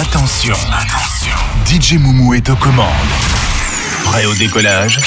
Attention, attention. DJ Moumou est aux commandes. Prêt au décollage?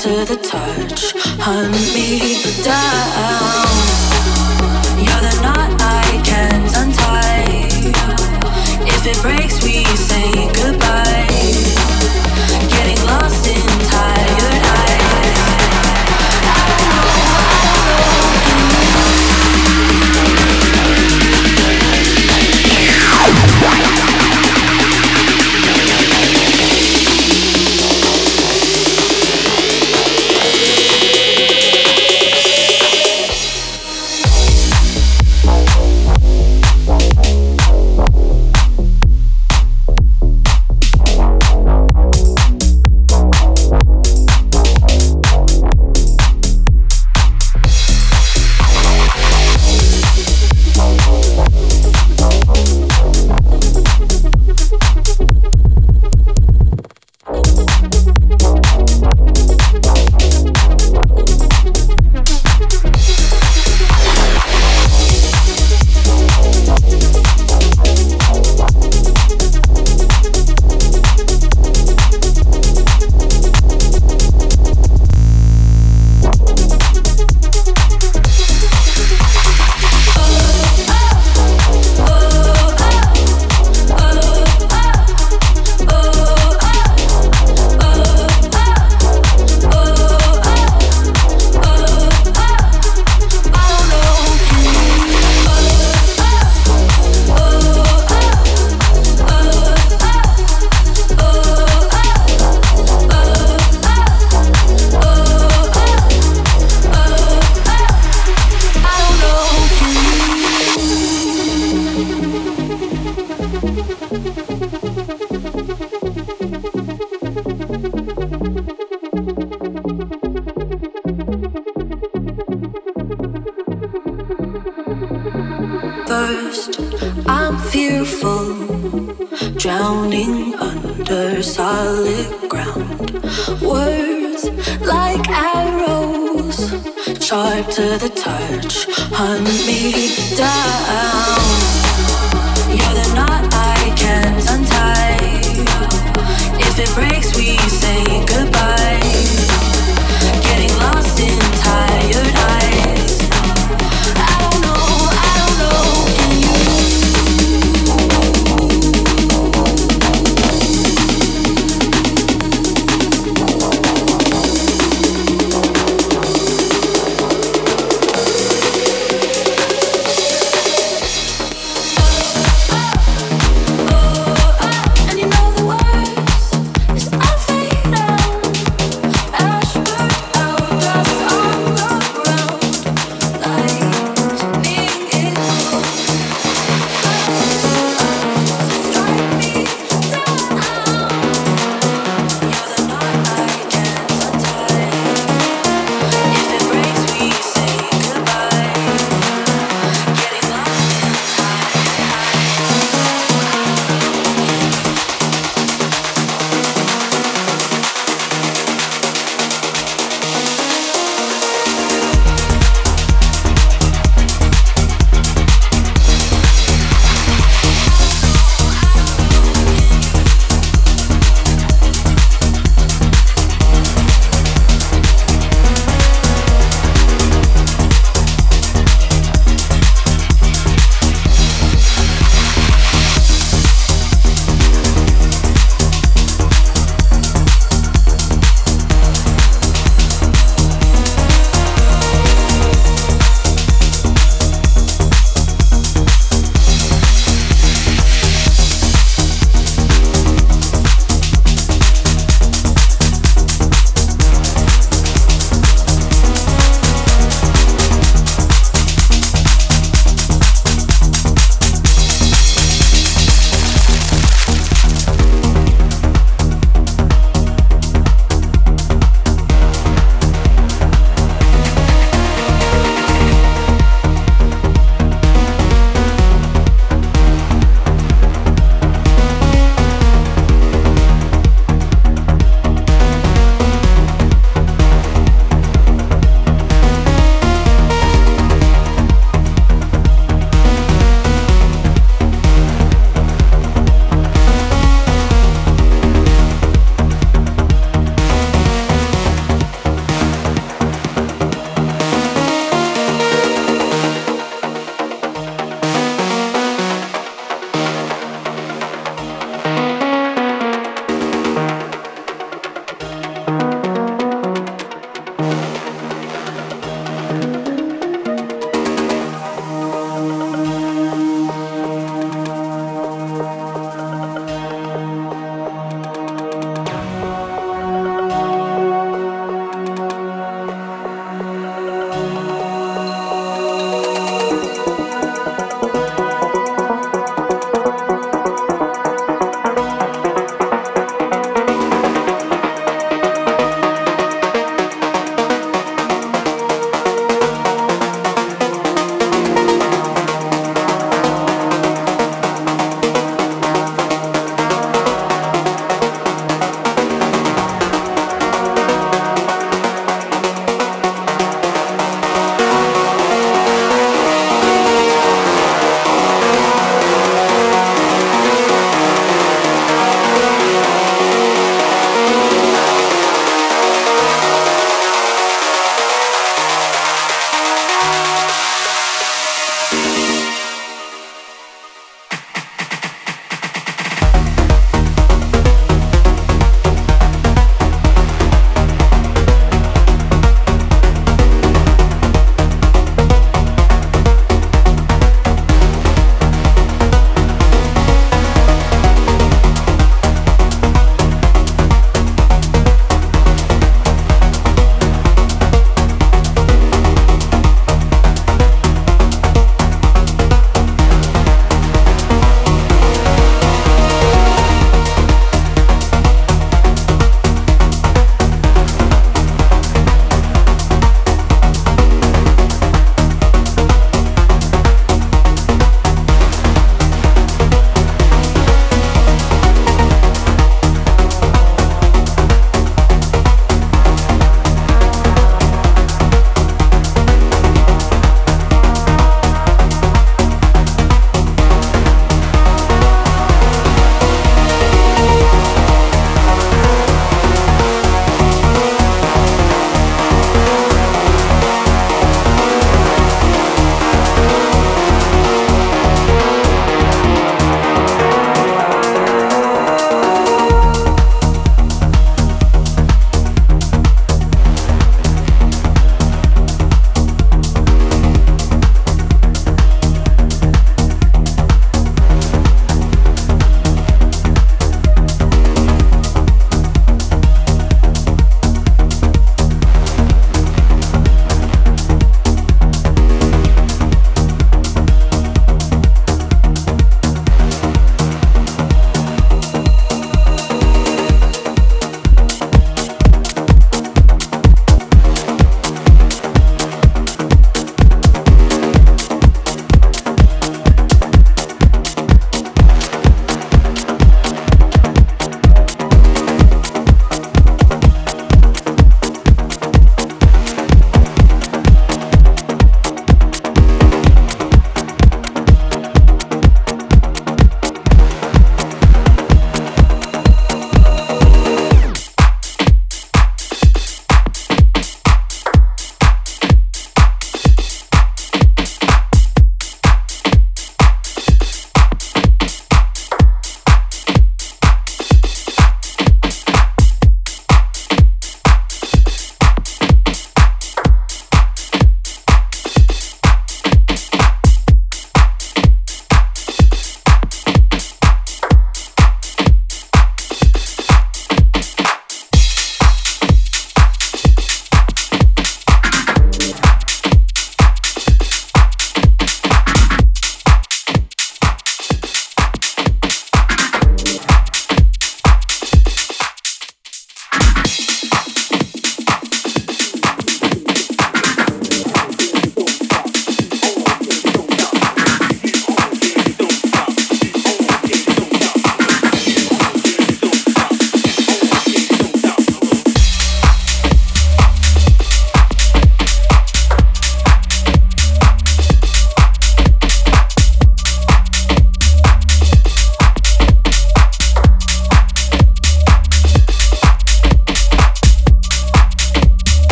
to the touch. Hunt me down. You're the knot I can't untie. If it breaks, we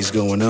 party's going on.